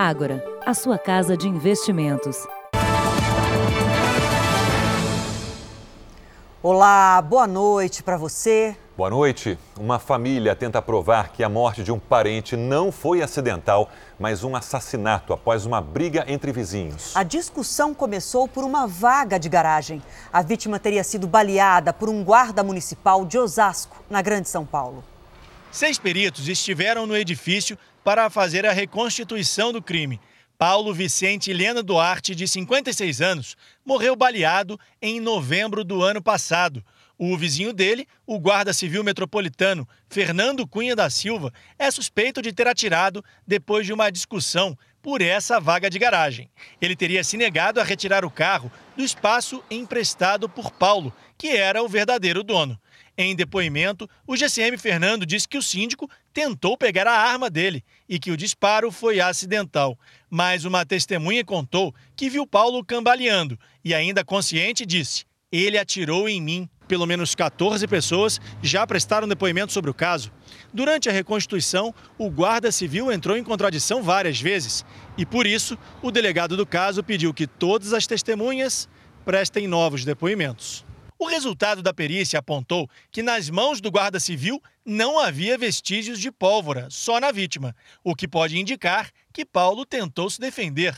Ágora, a sua casa de investimentos. Olá, boa noite para você. Boa noite. Uma família tenta provar que a morte de um parente não foi acidental, mas um assassinato após uma briga entre vizinhos. A discussão começou por uma vaga de garagem. A vítima teria sido baleada por um guarda municipal de Osasco, na Grande São Paulo. Seis peritos estiveram no edifício para fazer a reconstituição do crime. Paulo Vicente Helena Duarte, de 56 anos, morreu baleado em novembro do ano passado. O vizinho dele, o guarda civil metropolitano Fernando Cunha da Silva, é suspeito de ter atirado depois de uma discussão por essa vaga de garagem. Ele teria se negado a retirar o carro do espaço emprestado por Paulo, que era o verdadeiro dono. Em depoimento, o GCM Fernando disse que o síndico tentou pegar a arma dele e que o disparo foi acidental. Mas uma testemunha contou que viu Paulo cambaleando e, ainda consciente, disse: Ele atirou em mim. Pelo menos 14 pessoas já prestaram depoimento sobre o caso. Durante a reconstituição, o guarda civil entrou em contradição várias vezes e, por isso, o delegado do caso pediu que todas as testemunhas prestem novos depoimentos. O resultado da perícia apontou que nas mãos do guarda civil não havia vestígios de pólvora, só na vítima, o que pode indicar que Paulo tentou se defender.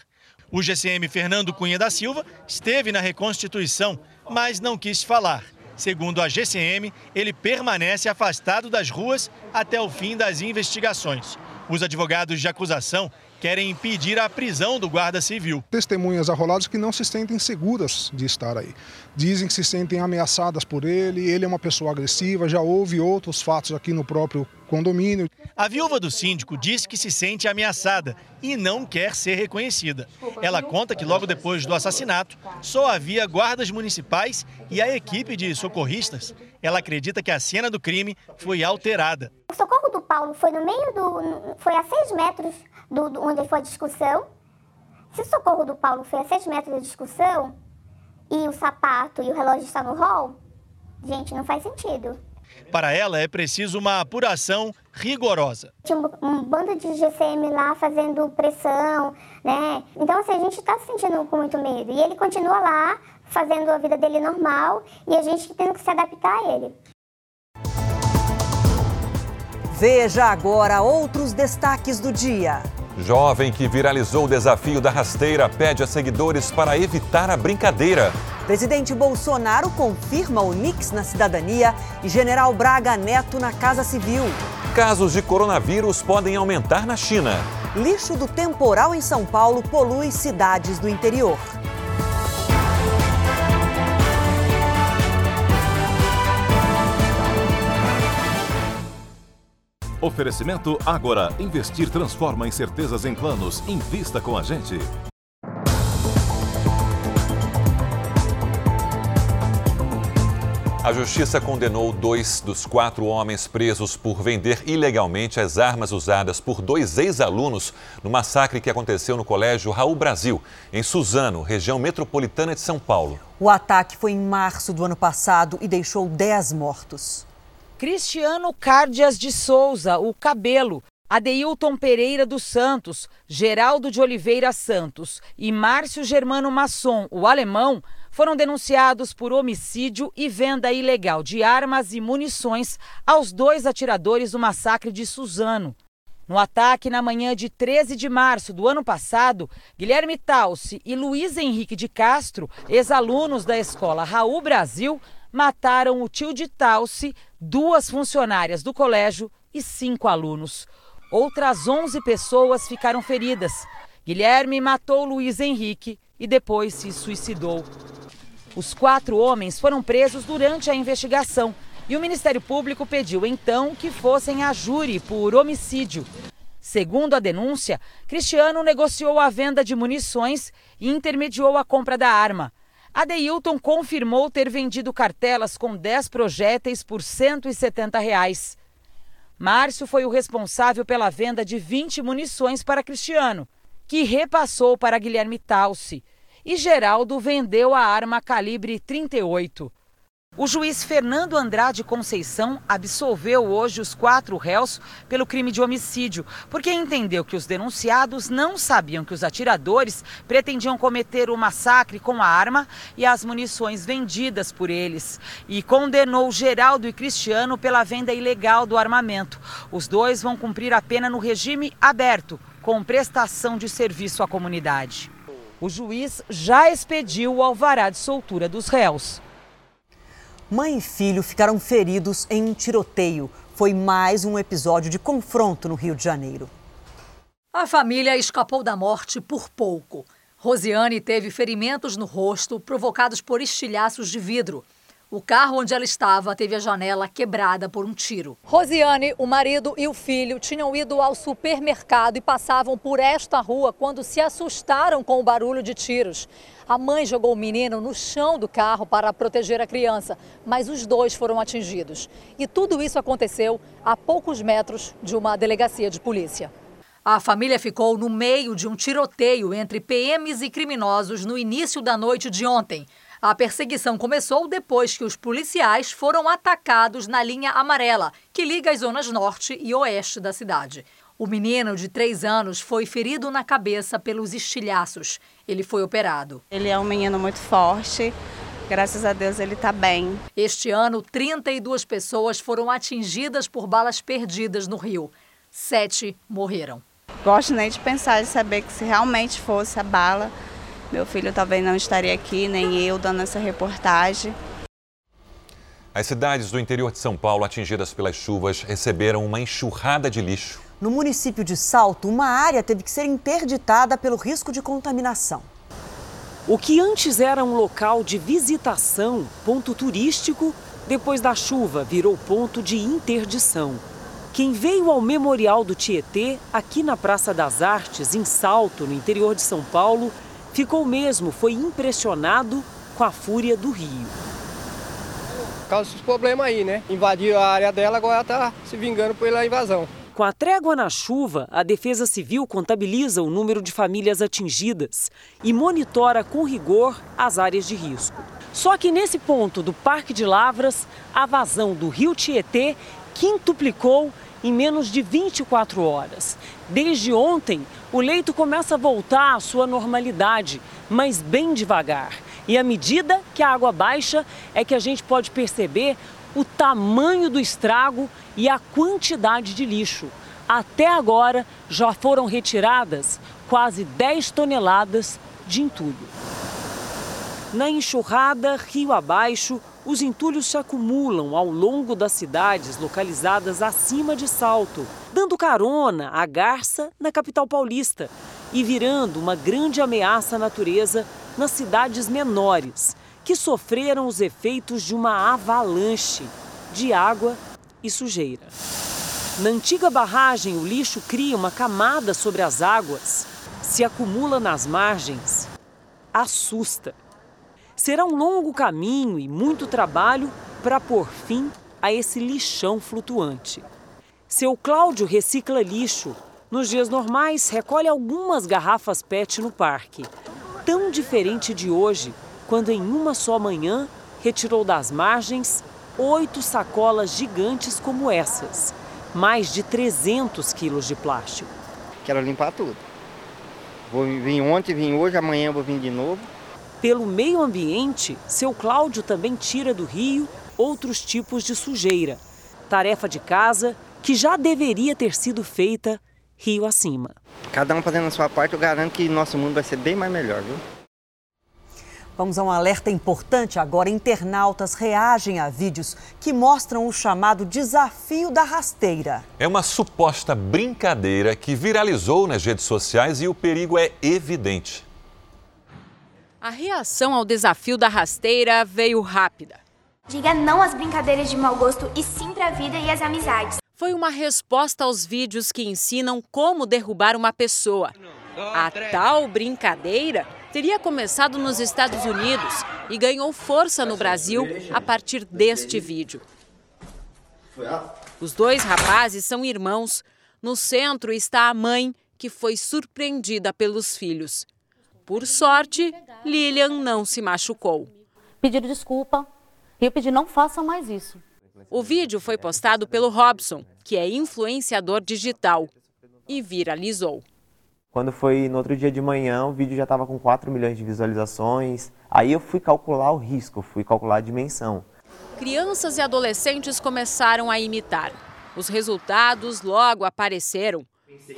O GCM Fernando Cunha da Silva esteve na reconstituição, mas não quis falar. Segundo a GCM, ele permanece afastado das ruas até o fim das investigações. Os advogados de acusação querem impedir a prisão do guarda civil. Testemunhas arroladas que não se sentem seguras de estar aí. Dizem que se sentem ameaçadas por ele, ele é uma pessoa agressiva, já houve outros fatos aqui no próprio condomínio. A viúva do síndico diz que se sente ameaçada e não quer ser reconhecida. Ela conta que logo depois do assassinato só havia guardas municipais e a equipe de socorristas. Ela acredita que a cena do crime foi alterada. O socorro do Paulo foi no meio do. foi a seis metros do, do, onde foi a discussão. Se o socorro do Paulo foi a 7 metros da discussão e o sapato e o relógio estão no hall, gente, não faz sentido. Para ela, é preciso uma apuração rigorosa. Tinha um, um bando de GCM lá fazendo pressão, né? Então, assim, a gente está se sentindo com muito medo. E ele continua lá, fazendo a vida dele normal, e a gente tendo que se adaptar a ele. Veja agora outros destaques do dia. Jovem que viralizou o desafio da rasteira pede a seguidores para evitar a brincadeira. Presidente Bolsonaro confirma o Nix na cidadania e General Braga Neto na Casa Civil. Casos de coronavírus podem aumentar na China. Lixo do temporal em São Paulo polui cidades do interior. Oferecimento Agora. Investir transforma incertezas em planos. Invista com a gente. A justiça condenou dois dos quatro homens presos por vender ilegalmente as armas usadas por dois ex-alunos no massacre que aconteceu no Colégio Raul Brasil, em Suzano, região metropolitana de São Paulo. O ataque foi em março do ano passado e deixou 10 mortos. Cristiano Cárdias de Souza, o Cabelo, Adeilton Pereira dos Santos, Geraldo de Oliveira Santos e Márcio Germano Masson, o alemão, foram denunciados por homicídio e venda ilegal de armas e munições aos dois atiradores do massacre de Suzano. No ataque na manhã de 13 de março do ano passado, Guilherme Talci e Luiz Henrique de Castro, ex-alunos da escola Raul Brasil, mataram o tio de Talci, duas funcionárias do colégio e cinco alunos. Outras 11 pessoas ficaram feridas. Guilherme matou Luiz Henrique e depois se suicidou. Os quatro homens foram presos durante a investigação e o Ministério Público pediu então que fossem a júri por homicídio. Segundo a denúncia, Cristiano negociou a venda de munições e intermediou a compra da arma. Adeilton confirmou ter vendido cartelas com 10 projéteis por 170 reais. Márcio foi o responsável pela venda de 20 munições para Cristiano, que repassou para Guilherme Talci. E Geraldo vendeu a arma calibre 38. O juiz Fernando Andrade Conceição absolveu hoje os quatro réus pelo crime de homicídio, porque entendeu que os denunciados não sabiam que os atiradores pretendiam cometer o massacre com a arma e as munições vendidas por eles. E condenou Geraldo e Cristiano pela venda ilegal do armamento. Os dois vão cumprir a pena no regime aberto, com prestação de serviço à comunidade. O juiz já expediu o alvará de soltura dos réus. Mãe e filho ficaram feridos em um tiroteio. Foi mais um episódio de confronto no Rio de Janeiro. A família escapou da morte por pouco. Rosiane teve ferimentos no rosto provocados por estilhaços de vidro. O carro onde ela estava teve a janela quebrada por um tiro. Rosiane, o marido e o filho tinham ido ao supermercado e passavam por esta rua quando se assustaram com o barulho de tiros. A mãe jogou o menino no chão do carro para proteger a criança, mas os dois foram atingidos. E tudo isso aconteceu a poucos metros de uma delegacia de polícia. A família ficou no meio de um tiroteio entre PMs e criminosos no início da noite de ontem. A perseguição começou depois que os policiais foram atacados na linha amarela, que liga as zonas norte e oeste da cidade. O menino de três anos foi ferido na cabeça pelos estilhaços. Ele foi operado. Ele é um menino muito forte. Graças a Deus ele está bem. Este ano, 32 pessoas foram atingidas por balas perdidas no Rio. Sete morreram. Gosto nem de pensar, de saber que se realmente fosse a bala, meu filho talvez não estaria aqui, nem eu, dando essa reportagem. As cidades do interior de São Paulo atingidas pelas chuvas receberam uma enxurrada de lixo. No município de Salto, uma área teve que ser interditada pelo risco de contaminação. O que antes era um local de visitação, ponto turístico, depois da chuva virou ponto de interdição. Quem veio ao Memorial do Tietê, aqui na Praça das Artes, em Salto, no interior de São Paulo, ficou mesmo, foi impressionado com a fúria do rio. Causa esses problemas aí, né? Invadiu a área dela, agora está se vingando pela invasão. Com a trégua na chuva, a Defesa Civil contabiliza o número de famílias atingidas e monitora com rigor as áreas de risco. Só que nesse ponto do Parque de Lavras, a vazão do rio Tietê quintuplicou em menos de 24 horas. Desde ontem, o leito começa a voltar à sua normalidade, mas bem devagar. E à medida que a água baixa, é que a gente pode perceber o tamanho do estrago e a quantidade de lixo. Até agora, já foram retiradas quase 10 toneladas de entulho. Na enxurrada, rio abaixo, os entulhos se acumulam ao longo das cidades localizadas acima de Salto, dando carona à garça na capital paulista e virando uma grande ameaça à natureza nas cidades menores, que sofreram os efeitos de uma avalanche de água e sujeira. Na antiga barragem, o lixo cria uma camada sobre as águas, se acumula nas margens, assusta. Será um longo caminho e muito trabalho para pôr fim a esse lixão flutuante. Seu Cláudio recicla lixo. Nos dias normais, recolhe algumas garrafas PET no parque. Tão diferente de hoje, quando em uma só manhã retirou das margens oito sacolas gigantes como essas, mais de 300 quilos de plástico. Quero limpar tudo. Vou vir ontem, vim hoje, amanhã vou vir de novo. Pelo meio ambiente, seu Cláudio também tira do rio outros tipos de sujeira. Tarefa de casa que já deveria ter sido feita rio acima. Cada um fazendo a sua parte, eu garanto que nosso mundo vai ser bem mais melhor, viu? Vamos a um alerta importante agora. Internautas reagem a vídeos que mostram o chamado desafio da rasteira. É uma suposta brincadeira que viralizou nas redes sociais e o perigo é evidente. A reação ao desafio da rasteira veio rápida. Diga não às brincadeiras de mau gosto e sim para a vida e as amizades. Foi uma resposta aos vídeos que ensinam como derrubar uma pessoa. A tal brincadeira teria começado nos Estados Unidos e ganhou força no Brasil a partir deste vídeo. Os dois rapazes são irmãos. No centro está a mãe, que foi surpreendida pelos filhos. Por sorte, Lilian não se machucou. Pediram desculpa, E eu pedi, não façam mais isso. O vídeo foi postado pelo Robson, que é influenciador digital, e viralizou. Quando foi no outro dia de manhã, o vídeo já estava com 4 milhões de visualizações. Aí eu fui calcular o risco, fui calcular a dimensão. Crianças e adolescentes começaram a imitar. Os resultados logo apareceram.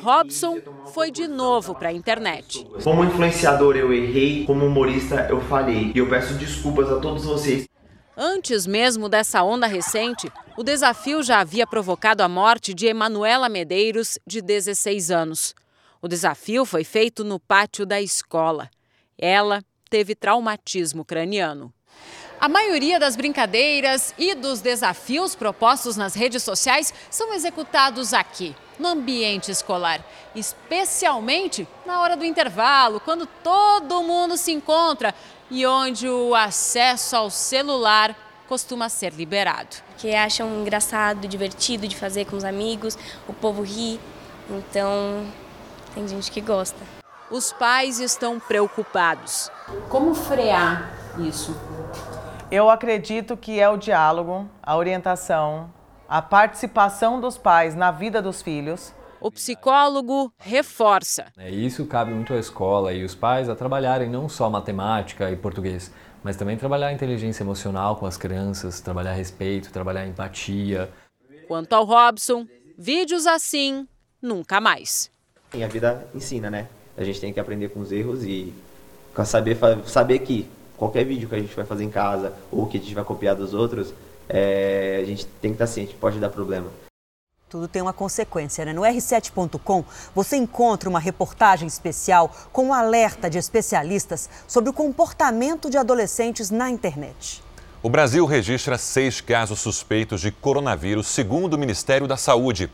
Robson foi de novo para a internet. Como influenciador eu errei, como humorista eu falhei. E eu peço desculpas a todos vocês. Antes mesmo dessa onda recente, o desafio já havia provocado a morte de Emanuela Medeiros, de 16 anos. O desafio foi feito no pátio da escola. Ela teve traumatismo craniano. A maioria das brincadeiras e dos desafios propostos nas redes sociais são executados aqui, no ambiente escolar, especialmente na hora do intervalo, quando todo mundo se encontra e onde o acesso ao celular costuma ser liberado. Que acham engraçado, divertido de fazer com os amigos, o povo ri, então tem gente que gosta. Os pais estão preocupados. Como frear isso? Eu acredito que é o diálogo, a orientação, a participação dos pais na vida dos filhos. O psicólogo reforça. É, isso cabe muito à escola e os pais a trabalharem não só matemática e português, mas também trabalhar a inteligência emocional com as crianças, trabalhar respeito, trabalhar empatia. Quanto ao Robson, vídeos assim, nunca mais. A vida ensina, né? A gente tem que aprender com os erros e saber, saber que qualquer vídeo que a gente vai fazer em casa ou que a gente vai copiar dos outros, é, a gente tem que estar ciente, pode dar problema. Tudo tem uma consequência, né? No R7.com você encontra uma reportagem especial com um alerta de especialistas sobre o comportamento de adolescentes na internet. O Brasil registra seis casos suspeitos de coronavírus, segundo o Ministério da Saúde.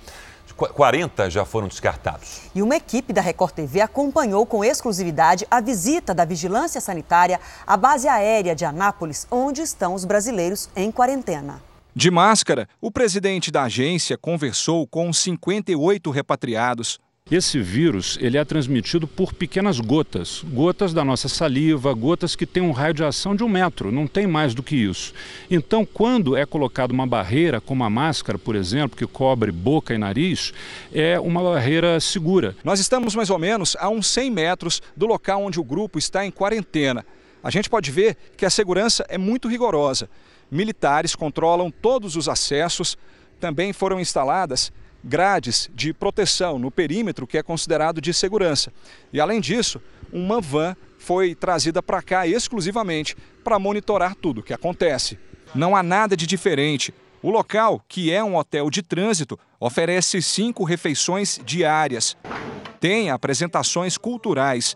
40 já foram descartados. E uma equipe da Record TV acompanhou com exclusividade a visita da Vigilância Sanitária à base aérea de Anápolis, onde estão os brasileiros em quarentena. De máscara, o presidente da agência conversou com 58 repatriados. Esse vírus ele é transmitido por pequenas gotas, gotas da nossa saliva, gotas que têm um raio de ação de um metro, não tem mais do que isso. Então, quando é colocada uma barreira, como a máscara, por exemplo, que cobre boca e nariz, é uma barreira segura. Nós estamos mais ou menos a uns 100 metros do local onde o grupo está em quarentena. A gente pode ver que a segurança é muito rigorosa. Militares controlam todos os acessos, também foram instaladas grades de proteção no perímetro que é considerado de segurança. E além disso, uma van foi trazida para cá exclusivamente para monitorar tudo o que acontece. Não há nada de diferente. O local, que é um hotel de trânsito, oferece cinco refeições diárias. Tem apresentações culturais.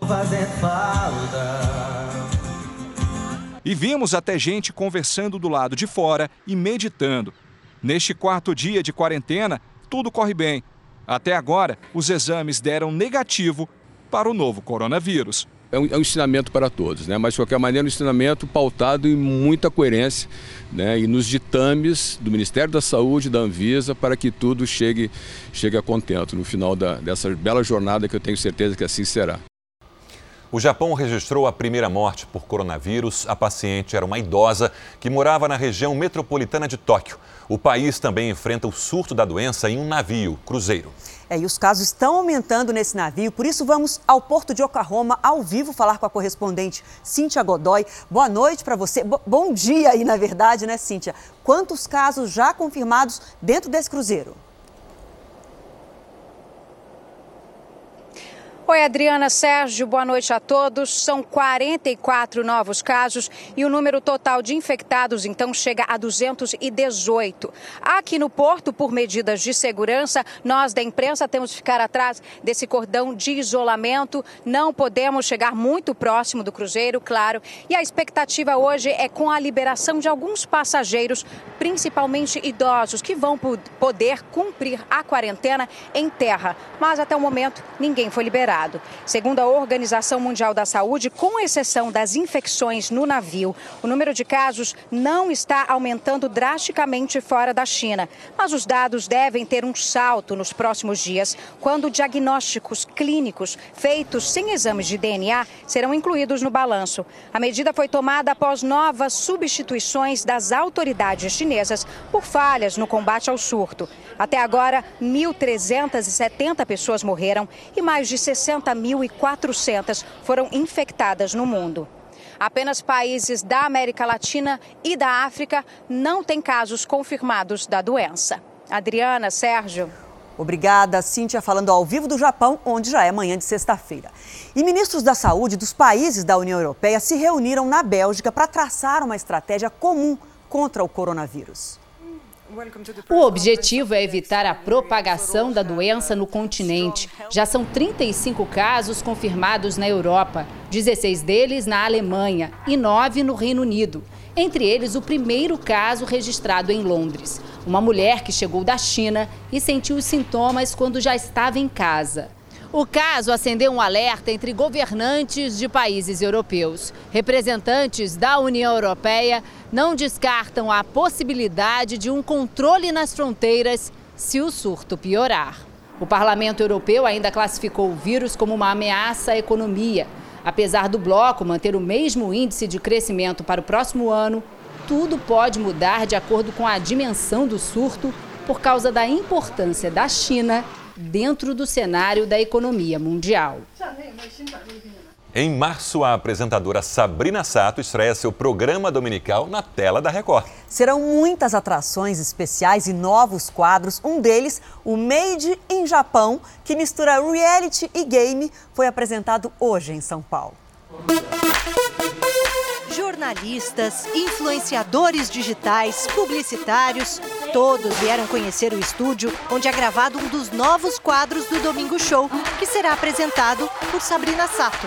E vimos até gente conversando do lado de fora e meditando. Neste quarto dia de quarentena, tudo corre bem. Até agora, os exames deram negativo para o novo coronavírus. É um, é um, ensinamento para todos, né? mas de qualquer maneira um ensinamento pautado em muita coerência né? e nos ditames do Ministério da Saúde, da Anvisa, para que tudo chegue, chegue a contento no final da, dessa bela jornada que eu tenho certeza que assim será. O Japão registrou a primeira morte por coronavírus. A paciente era uma idosa que morava na região metropolitana de Tóquio. O país também enfrenta o surto da doença em um navio cruzeiro. É, e os casos estão aumentando nesse navio, por isso vamos ao porto de Oklahoma, ao vivo, falar com a correspondente Cíntia Godoy. Boa noite para você. Bo bom dia aí, na verdade, né, Cíntia? Quantos casos já confirmados dentro desse cruzeiro? Oi, Adriana Sérgio, boa noite a todos. São 44 novos casos e o número total de infectados então chega a 218. Aqui no porto, por medidas de segurança, nós da imprensa temos que ficar atrás desse cordão de isolamento. Não podemos chegar muito próximo do cruzeiro, claro. E a expectativa hoje é com a liberação de alguns passageiros, principalmente idosos, que vão poder cumprir a quarentena em terra. Mas até o momento ninguém foi liberado. Segundo a Organização Mundial da Saúde, com exceção das infecções no navio, o número de casos não está aumentando drasticamente fora da China. Mas os dados devem ter um salto nos próximos dias, quando diagnósticos clínicos feitos sem exames de DNA serão incluídos no balanço. A medida foi tomada após novas substituições das autoridades chinesas por falhas no combate ao surto. Até agora, 1.370 pessoas morreram e mais de 60.400 foram infectadas no mundo. Apenas países da América Latina e da África não têm casos confirmados da doença. Adriana, Sérgio. Obrigada, Cíntia, falando ao vivo do Japão, onde já é manhã de sexta-feira. E ministros da saúde dos países da União Europeia se reuniram na Bélgica para traçar uma estratégia comum contra o coronavírus. O objetivo é evitar a propagação da doença no continente. Já são 35 casos confirmados na Europa, 16 deles na Alemanha e 9 no Reino Unido. Entre eles, o primeiro caso registrado em Londres. Uma mulher que chegou da China e sentiu os sintomas quando já estava em casa. O caso acendeu um alerta entre governantes de países europeus. Representantes da União Europeia não descartam a possibilidade de um controle nas fronteiras se o surto piorar. O Parlamento Europeu ainda classificou o vírus como uma ameaça à economia. Apesar do bloco manter o mesmo índice de crescimento para o próximo ano, tudo pode mudar de acordo com a dimensão do surto por causa da importância da China dentro do cenário da economia mundial. Em março, a apresentadora Sabrina Sato estreia seu programa dominical na tela da Record. Serão muitas atrações especiais e novos quadros. Um deles, o Made in Japão, que mistura reality e game, foi apresentado hoje em São Paulo. Jornalistas, influenciadores digitais, publicitários, todos vieram conhecer o estúdio onde é gravado um dos novos quadros do Domingo Show, que será apresentado por Sabrina Sato.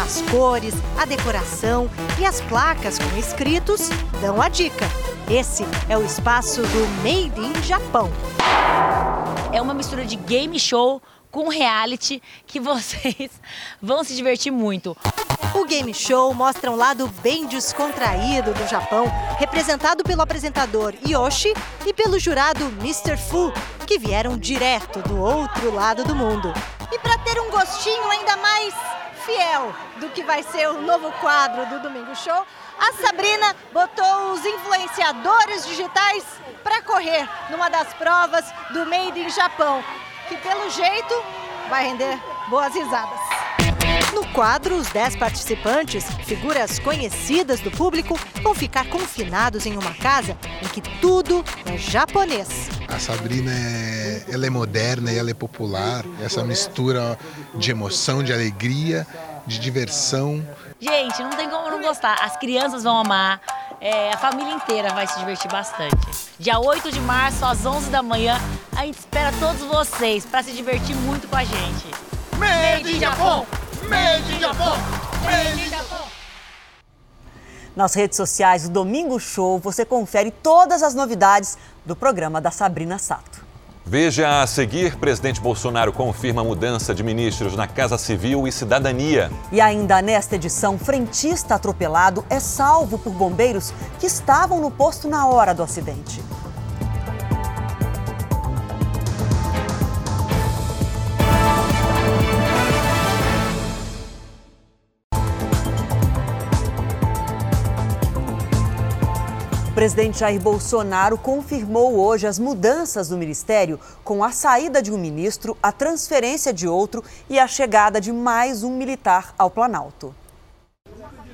As cores, a decoração e as placas com escritos dão a dica. Esse é o espaço do Made in Japão. É uma mistura de game show com reality que vocês vão se divertir muito. O game show mostra um lado bem descontraído do Japão, representado pelo apresentador Yoshi e pelo jurado Mr. Fu, que vieram direto do outro lado do mundo. E para ter um gostinho ainda mais fiel do que vai ser o novo quadro do Domingo Show, a Sabrina botou os influenciadores digitais para correr numa das provas do Made in Japão, que pelo jeito vai render boas risadas. No quadro, os 10 participantes, figuras conhecidas do público, vão ficar confinados em uma casa em que tudo é japonês. A Sabrina é, ela é moderna e ela é popular. Essa mistura de emoção, de alegria, de diversão. Gente, não tem como não gostar. As crianças vão amar, é, a família inteira vai se divertir bastante. Dia 8 de março, às 11 da manhã, a gente espera todos vocês para se divertir muito com a gente. Made in Japão! Made in Japão! Made in Japão! Nas redes sociais do Domingo Show, você confere todas as novidades do programa da Sabrina Sato. Veja a seguir: presidente Bolsonaro confirma mudança de ministros na Casa Civil e Cidadania. E ainda nesta edição, frentista atropelado é salvo por bombeiros que estavam no posto na hora do acidente. Presidente Jair Bolsonaro confirmou hoje as mudanças no ministério, com a saída de um ministro, a transferência de outro e a chegada de mais um militar ao Planalto.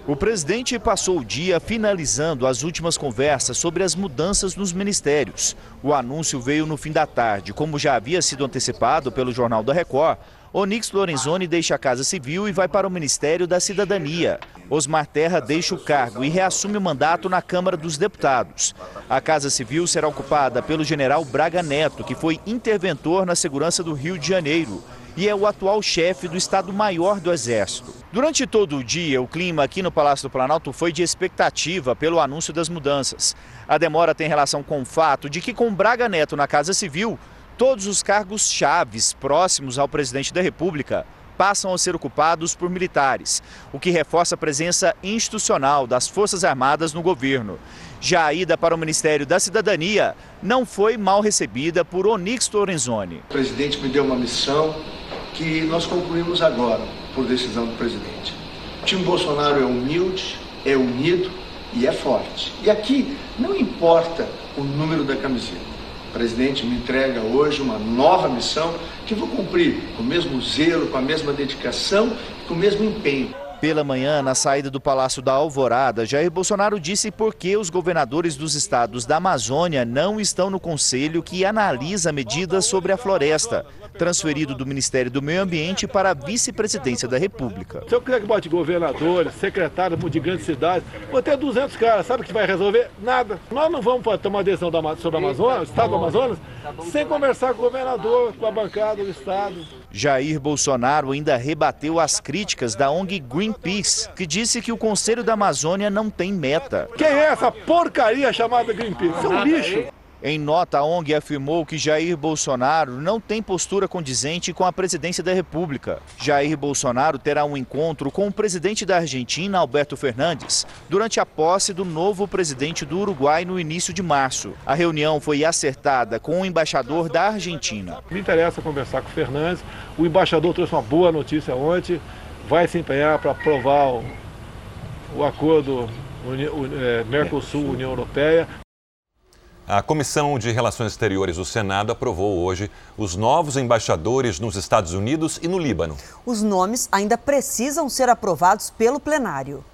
O presidente passou o dia finalizando as últimas conversas sobre as mudanças nos ministérios. O anúncio veio no fim da tarde, como já havia sido antecipado pelo Jornal da Record. Onix Lorenzoni deixa a Casa Civil e vai para o Ministério da Cidadania. Osmar Terra deixa o cargo e reassume o mandato na Câmara dos Deputados. A Casa Civil será ocupada pelo general Braga Neto, que foi interventor na segurança do Rio de Janeiro e é o atual chefe do Estado-Maior do Exército. Durante todo o dia, o clima aqui no Palácio do Planalto foi de expectativa pelo anúncio das mudanças. A demora tem relação com o fato de que, com Braga Neto na Casa Civil, Todos os cargos chaves próximos ao presidente da República passam a ser ocupados por militares, o que reforça a presença institucional das Forças Armadas no governo. Já a ida para o Ministério da Cidadania não foi mal recebida por Onix Lorenzoni. O presidente me deu uma missão que nós concluímos agora, por decisão do presidente. O time Bolsonaro é humilde, é unido e é forte. E aqui não importa o número da camiseta. Presidente me entrega hoje uma nova missão que vou cumprir com o mesmo zelo, com a mesma dedicação, com o mesmo empenho. Pela manhã, na saída do Palácio da Alvorada, Jair Bolsonaro disse por que os governadores dos estados da Amazônia não estão no conselho que analisa medidas sobre a floresta transferido do Ministério do Meio Ambiente para a vice-presidência da República. Se eu quiser que bote governadores, secretários de grandes cidades, vou ter 200 caras, sabe o que vai resolver? Nada. Nós não vamos tomar decisão sobre o Amazonas, o Estado do Amazonas, sem conversar com o governador, com a bancada do Estado. Jair Bolsonaro ainda rebateu as críticas da ONG Greenpeace, que disse que o Conselho da Amazônia não tem meta. Quem é essa porcaria chamada Greenpeace? Isso é um lixo. Em nota, a ONG afirmou que Jair Bolsonaro não tem postura condizente com a presidência da República. Jair Bolsonaro terá um encontro com o presidente da Argentina, Alberto Fernandes, durante a posse do novo presidente do Uruguai no início de março. A reunião foi acertada com o embaixador da Argentina. Me interessa conversar com o Fernandes. O embaixador trouxe uma boa notícia ontem. Vai se empenhar para aprovar o, o acordo é, Mercosul-União Europeia. A Comissão de Relações Exteriores do Senado aprovou hoje os novos embaixadores nos Estados Unidos e no Líbano. Os nomes ainda precisam ser aprovados pelo plenário.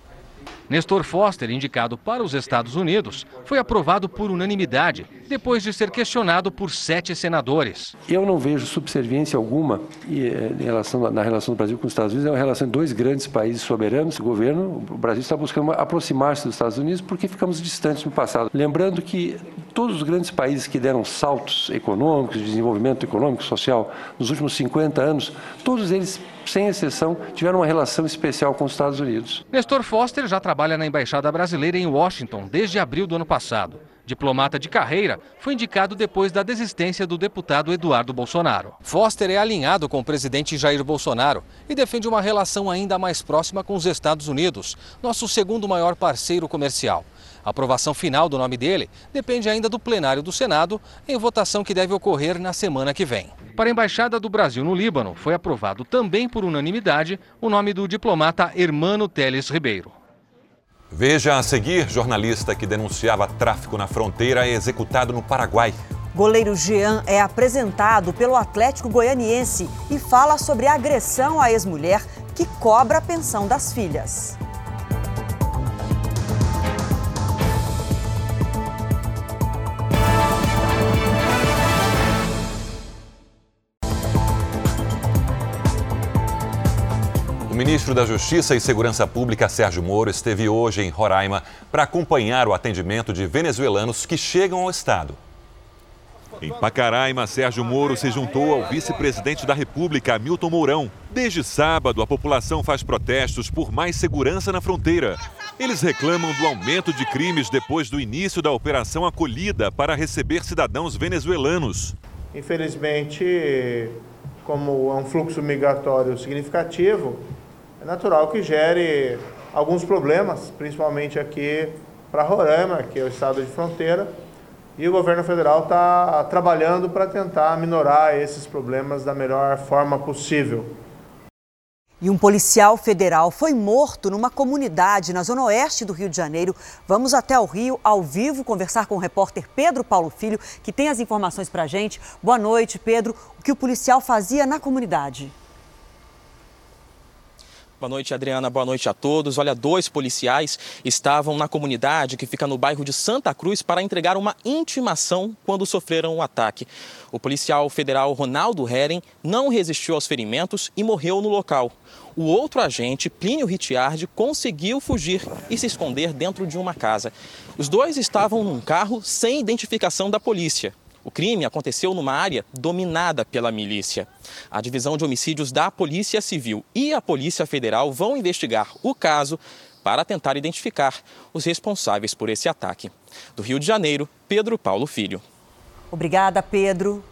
Nestor Foster, indicado para os Estados Unidos, foi aprovado por unanimidade, depois de ser questionado por sete senadores. Eu não vejo subserviência alguma eh, em relação, na relação do Brasil com os Estados Unidos. É uma relação de dois grandes países soberanos. Governo, o Brasil está buscando aproximar-se dos Estados Unidos porque ficamos distantes no passado. Lembrando que todos os grandes países que deram saltos econômicos, de desenvolvimento econômico, social, nos últimos 50 anos, todos eles sem exceção, tiveram uma relação especial com os Estados Unidos. Nestor Foster já trabalha na Embaixada Brasileira em Washington desde abril do ano passado. Diplomata de carreira, foi indicado depois da desistência do deputado Eduardo Bolsonaro. Foster é alinhado com o presidente Jair Bolsonaro e defende uma relação ainda mais próxima com os Estados Unidos, nosso segundo maior parceiro comercial. A aprovação final do nome dele depende ainda do plenário do Senado, em votação que deve ocorrer na semana que vem. Para a Embaixada do Brasil no Líbano, foi aprovado também por unanimidade o nome do diplomata Hermano Teles Ribeiro. Veja a seguir: jornalista que denunciava tráfico na fronteira é executado no Paraguai. Goleiro Jean é apresentado pelo Atlético Goianiense e fala sobre a agressão à ex-mulher que cobra a pensão das filhas. Ministro da Justiça e Segurança Pública, Sérgio Moro, esteve hoje em Roraima para acompanhar o atendimento de venezuelanos que chegam ao Estado. Em Pacaraima, Sérgio Moro se juntou ao vice-presidente da República, Milton Mourão. Desde sábado, a população faz protestos por mais segurança na fronteira. Eles reclamam do aumento de crimes depois do início da Operação Acolhida para receber cidadãos venezuelanos. Infelizmente, como é um fluxo migratório significativo, é natural que gere alguns problemas, principalmente aqui para Roraima, que é o estado de fronteira, e o governo federal está trabalhando para tentar minorar esses problemas da melhor forma possível. E um policial federal foi morto numa comunidade na zona oeste do Rio de Janeiro. Vamos até o Rio, ao vivo, conversar com o repórter Pedro Paulo Filho, que tem as informações para a gente. Boa noite, Pedro. O que o policial fazia na comunidade? Boa noite, Adriana. Boa noite a todos. Olha, dois policiais estavam na comunidade que fica no bairro de Santa Cruz para entregar uma intimação quando sofreram o um ataque. O policial federal Ronaldo Heren não resistiu aos ferimentos e morreu no local. O outro agente, Plínio Ricciardi, conseguiu fugir e se esconder dentro de uma casa. Os dois estavam num carro sem identificação da polícia. O crime aconteceu numa área dominada pela milícia. A divisão de homicídios da Polícia Civil e a Polícia Federal vão investigar o caso para tentar identificar os responsáveis por esse ataque. Do Rio de Janeiro, Pedro Paulo Filho. Obrigada, Pedro.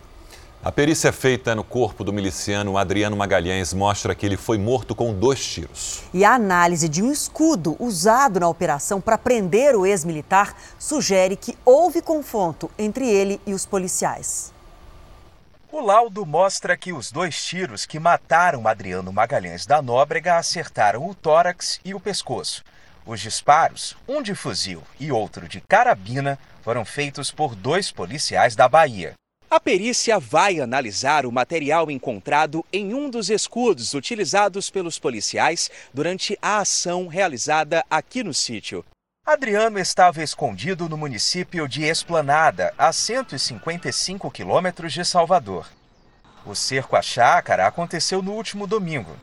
A perícia feita no corpo do miliciano Adriano Magalhães mostra que ele foi morto com dois tiros. E a análise de um escudo usado na operação para prender o ex-militar sugere que houve confronto entre ele e os policiais. O laudo mostra que os dois tiros que mataram Adriano Magalhães da Nóbrega acertaram o tórax e o pescoço. Os disparos, um de fuzil e outro de carabina, foram feitos por dois policiais da Bahia. A perícia vai analisar o material encontrado em um dos escudos utilizados pelos policiais durante a ação realizada aqui no sítio. Adriano estava escondido no município de Esplanada, a 155 quilômetros de Salvador. O cerco à chácara aconteceu no último domingo.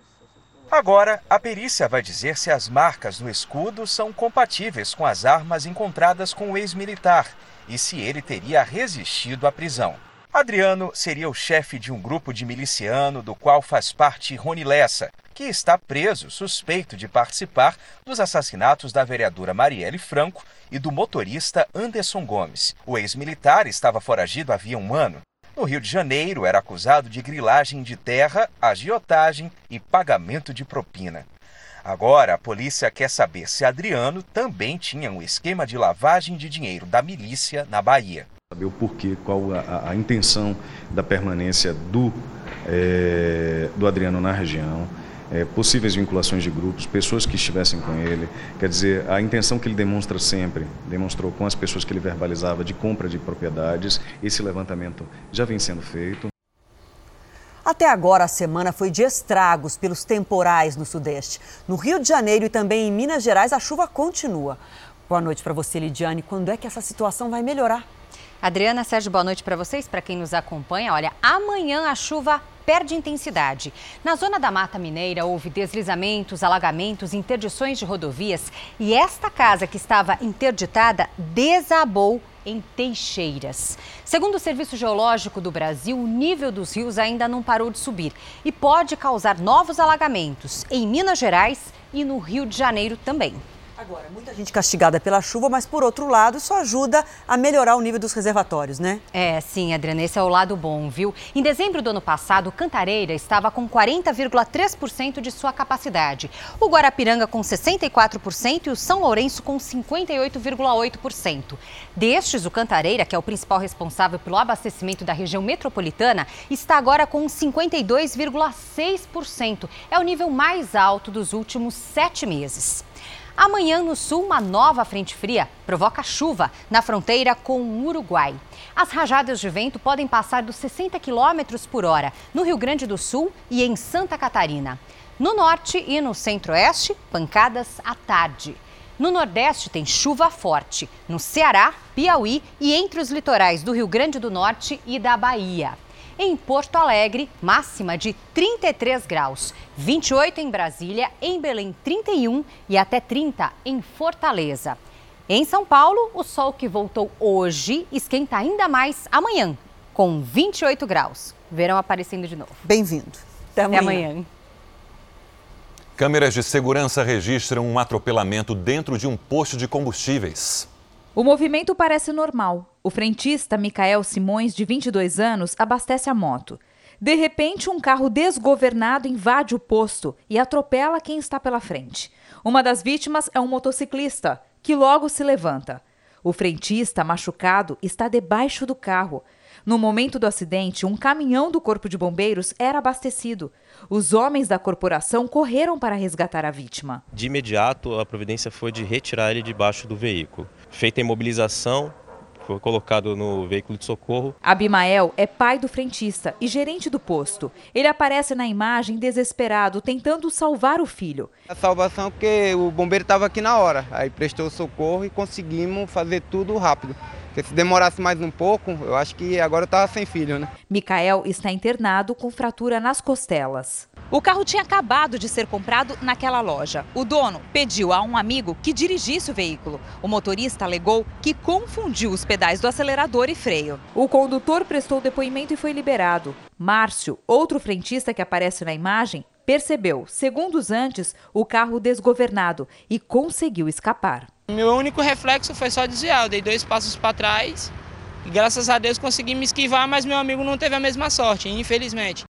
Agora, a perícia vai dizer se as marcas no escudo são compatíveis com as armas encontradas com o ex-militar e se ele teria resistido à prisão. Adriano seria o chefe de um grupo de miliciano do qual faz parte Rony Lessa, que está preso suspeito de participar dos assassinatos da vereadora Marielle Franco e do motorista Anderson Gomes. O ex-militar estava foragido havia um ano. No Rio de Janeiro, era acusado de grilagem de terra, agiotagem e pagamento de propina. Agora, a polícia quer saber se Adriano também tinha um esquema de lavagem de dinheiro da milícia na Bahia. Saber o porquê, qual a, a intenção da permanência do, é, do Adriano na região, é, possíveis vinculações de grupos, pessoas que estivessem com ele. Quer dizer, a intenção que ele demonstra sempre, demonstrou com as pessoas que ele verbalizava de compra de propriedades. Esse levantamento já vem sendo feito. Até agora, a semana foi de estragos pelos temporais no Sudeste. No Rio de Janeiro e também em Minas Gerais, a chuva continua. Boa noite para você, Lidiane. Quando é que essa situação vai melhorar? Adriana, Sérgio, boa noite para vocês, para quem nos acompanha. Olha, amanhã a chuva perde intensidade. Na zona da Mata Mineira houve deslizamentos, alagamentos, interdições de rodovias e esta casa que estava interditada desabou em Teixeiras. Segundo o Serviço Geológico do Brasil, o nível dos rios ainda não parou de subir e pode causar novos alagamentos em Minas Gerais e no Rio de Janeiro também. Agora, muita gente castigada pela chuva, mas por outro lado, isso ajuda a melhorar o nível dos reservatórios, né? É, sim, Adriana, esse é o lado bom, viu? Em dezembro do ano passado, Cantareira estava com 40,3% de sua capacidade. O Guarapiranga com 64% e o São Lourenço com 58,8%. Destes, o Cantareira, que é o principal responsável pelo abastecimento da região metropolitana, está agora com 52,6%. É o nível mais alto dos últimos sete meses. Amanhã, no sul, uma nova frente fria provoca chuva na fronteira com o Uruguai. As rajadas de vento podem passar dos 60 km por hora no Rio Grande do Sul e em Santa Catarina. No norte e no centro-oeste, pancadas à tarde. No Nordeste tem chuva forte, no Ceará, Piauí e entre os litorais do Rio Grande do Norte e da Bahia. Em Porto Alegre, máxima de 33 graus, 28 em Brasília, em Belém 31 e até 30 em Fortaleza. Em São Paulo, o sol que voltou hoje esquenta ainda mais amanhã, com 28 graus. Verão aparecendo de novo. Bem-vindo. Até amanhã. Até amanhã. Câmeras de segurança registram um atropelamento dentro de um posto de combustíveis. O movimento parece normal. O frentista Micael Simões, de 22 anos, abastece a moto. De repente, um carro desgovernado invade o posto e atropela quem está pela frente. Uma das vítimas é um motociclista, que logo se levanta. O frentista, machucado, está debaixo do carro. No momento do acidente, um caminhão do Corpo de Bombeiros era abastecido. Os homens da corporação correram para resgatar a vítima. De imediato, a providência foi de retirar ele debaixo do veículo. Feita a imobilização, foi colocado no veículo de socorro. Abimael é pai do frentista e gerente do posto. Ele aparece na imagem desesperado, tentando salvar o filho. A salvação que o bombeiro estava aqui na hora, aí prestou socorro e conseguimos fazer tudo rápido. Porque se demorasse mais um pouco, eu acho que agora eu estava sem filho, né? Micael está internado com fratura nas costelas. O carro tinha acabado de ser comprado naquela loja. O dono pediu a um amigo que dirigisse o veículo. O motorista alegou que confundiu os pedais do acelerador e freio. O condutor prestou depoimento e foi liberado. Márcio, outro frentista que aparece na imagem, percebeu, segundos antes, o carro desgovernado e conseguiu escapar. Meu único reflexo foi só desviar. Eu dei dois passos para trás E graças a Deus consegui me esquivar, mas meu amigo não teve a mesma sorte, infelizmente.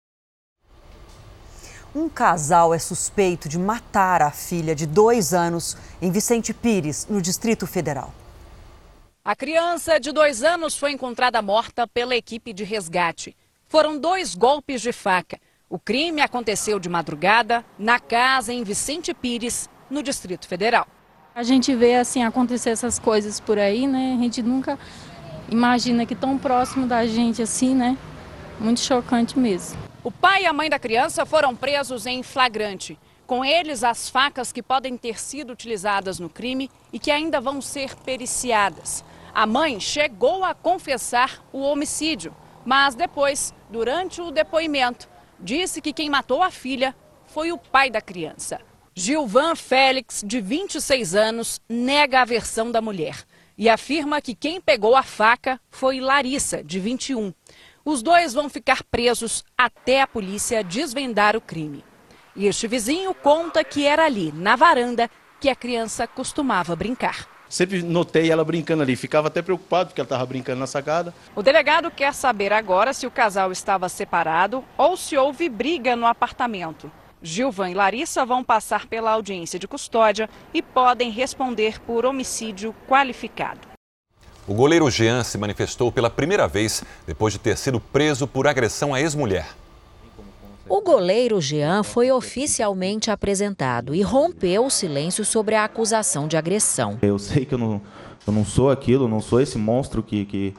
Um casal é suspeito de matar a filha de dois anos em Vicente Pires, no Distrito Federal. A criança de dois anos foi encontrada morta pela equipe de resgate. Foram dois golpes de faca. O crime aconteceu de madrugada na casa em Vicente Pires, no Distrito Federal. A gente vê assim acontecer essas coisas por aí, né? A gente nunca imagina que tão próximo da gente assim, né? Muito chocante mesmo. O pai e a mãe da criança foram presos em flagrante. Com eles, as facas que podem ter sido utilizadas no crime e que ainda vão ser periciadas. A mãe chegou a confessar o homicídio, mas depois, durante o depoimento, disse que quem matou a filha foi o pai da criança. Gilvan Félix, de 26 anos, nega a versão da mulher e afirma que quem pegou a faca foi Larissa, de 21. Os dois vão ficar presos até a polícia desvendar o crime. E este vizinho conta que era ali, na varanda, que a criança costumava brincar. Sempre notei ela brincando ali, ficava até preocupado porque ela estava brincando na sacada. O delegado quer saber agora se o casal estava separado ou se houve briga no apartamento. Gilvan e Larissa vão passar pela audiência de custódia e podem responder por homicídio qualificado. O goleiro Jean se manifestou pela primeira vez depois de ter sido preso por agressão à ex-mulher. O goleiro Jean foi oficialmente apresentado e rompeu o silêncio sobre a acusação de agressão. Eu sei que eu não, eu não sou aquilo, não sou esse monstro que, que,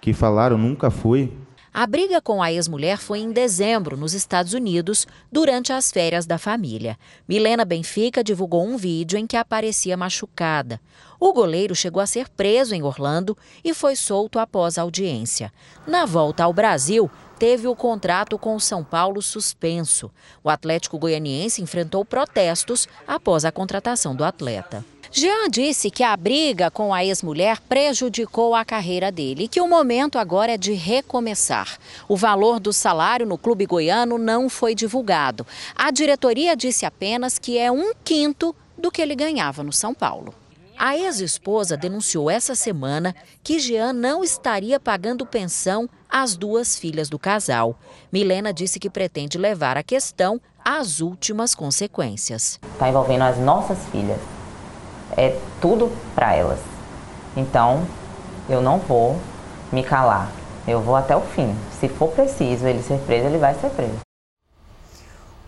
que falaram, nunca fui. A briga com a ex-mulher foi em dezembro, nos Estados Unidos, durante as férias da família. Milena Benfica divulgou um vídeo em que aparecia machucada. O goleiro chegou a ser preso em Orlando e foi solto após a audiência. Na volta ao Brasil, teve o contrato com o São Paulo suspenso. O Atlético Goianiense enfrentou protestos após a contratação do atleta. Jean disse que a briga com a ex-mulher prejudicou a carreira dele e que o momento agora é de recomeçar. O valor do salário no clube goiano não foi divulgado. A diretoria disse apenas que é um quinto do que ele ganhava no São Paulo. A ex-esposa denunciou essa semana que Jean não estaria pagando pensão às duas filhas do casal. Milena disse que pretende levar a questão às últimas consequências. Está envolvendo as nossas filhas é tudo para elas. Então, eu não vou me calar. Eu vou até o fim. Se for preciso ele ser preso, ele vai ser preso.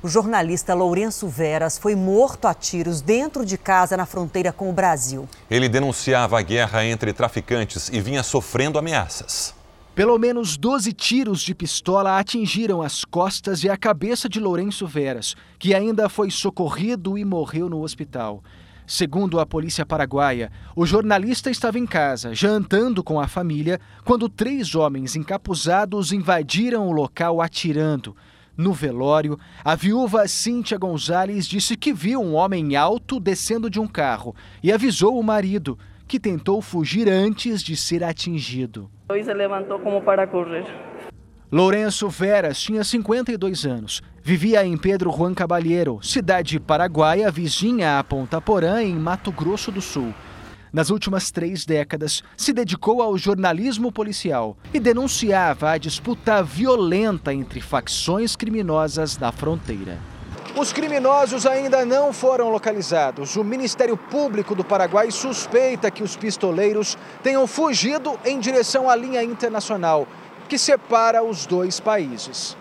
O jornalista Lourenço Veras foi morto a tiros dentro de casa na fronteira com o Brasil. Ele denunciava a guerra entre traficantes e vinha sofrendo ameaças. Pelo menos 12 tiros de pistola atingiram as costas e a cabeça de Lourenço Veras, que ainda foi socorrido e morreu no hospital. Segundo a polícia paraguaia, o jornalista estava em casa, jantando com a família, quando três homens encapuzados invadiram o local atirando. No velório, a viúva Cíntia Gonzalez disse que viu um homem alto descendo de um carro e avisou o marido, que tentou fugir antes de ser atingido. Hoje se levantou como para correr. Lourenço Veras tinha 52 anos. Vivia em Pedro Juan Caballero, cidade paraguaia vizinha a Ponta Porã, em Mato Grosso do Sul. Nas últimas três décadas, se dedicou ao jornalismo policial e denunciava a disputa violenta entre facções criminosas da fronteira. Os criminosos ainda não foram localizados. O Ministério Público do Paraguai suspeita que os pistoleiros tenham fugido em direção à linha internacional que separa os dois países.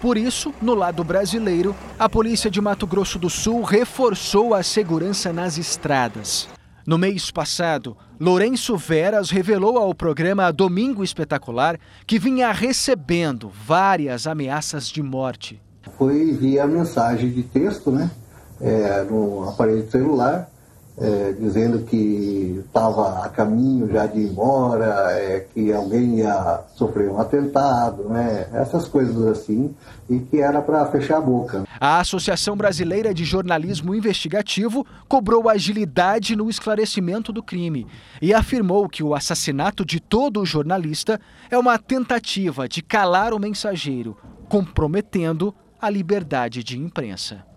Por isso, no lado brasileiro, a polícia de Mato Grosso do Sul reforçou a segurança nas estradas. No mês passado, Lourenço Veras revelou ao programa Domingo Espetacular que vinha recebendo várias ameaças de morte. Foi via mensagem de texto, né, é, no aparelho celular, é, dizendo que estava a caminho já de ir embora, é, que alguém ia sofrer um atentado, né, essas coisas assim, e que era para fechar a boca. A Associação Brasileira de Jornalismo Investigativo cobrou agilidade no esclarecimento do crime e afirmou que o assassinato de todo jornalista é uma tentativa de calar o mensageiro, comprometendo a liberdade de imprensa.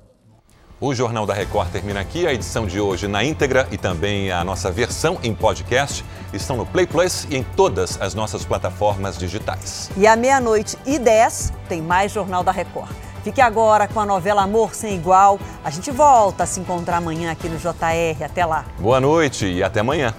O Jornal da Record termina aqui. A edição de hoje na íntegra e também a nossa versão em podcast estão no Play Plus e em todas as nossas plataformas digitais. E à meia-noite e 10 tem mais Jornal da Record. Fique agora com a novela Amor Sem Igual. A gente volta a se encontrar amanhã aqui no JR. Até lá. Boa noite e até amanhã.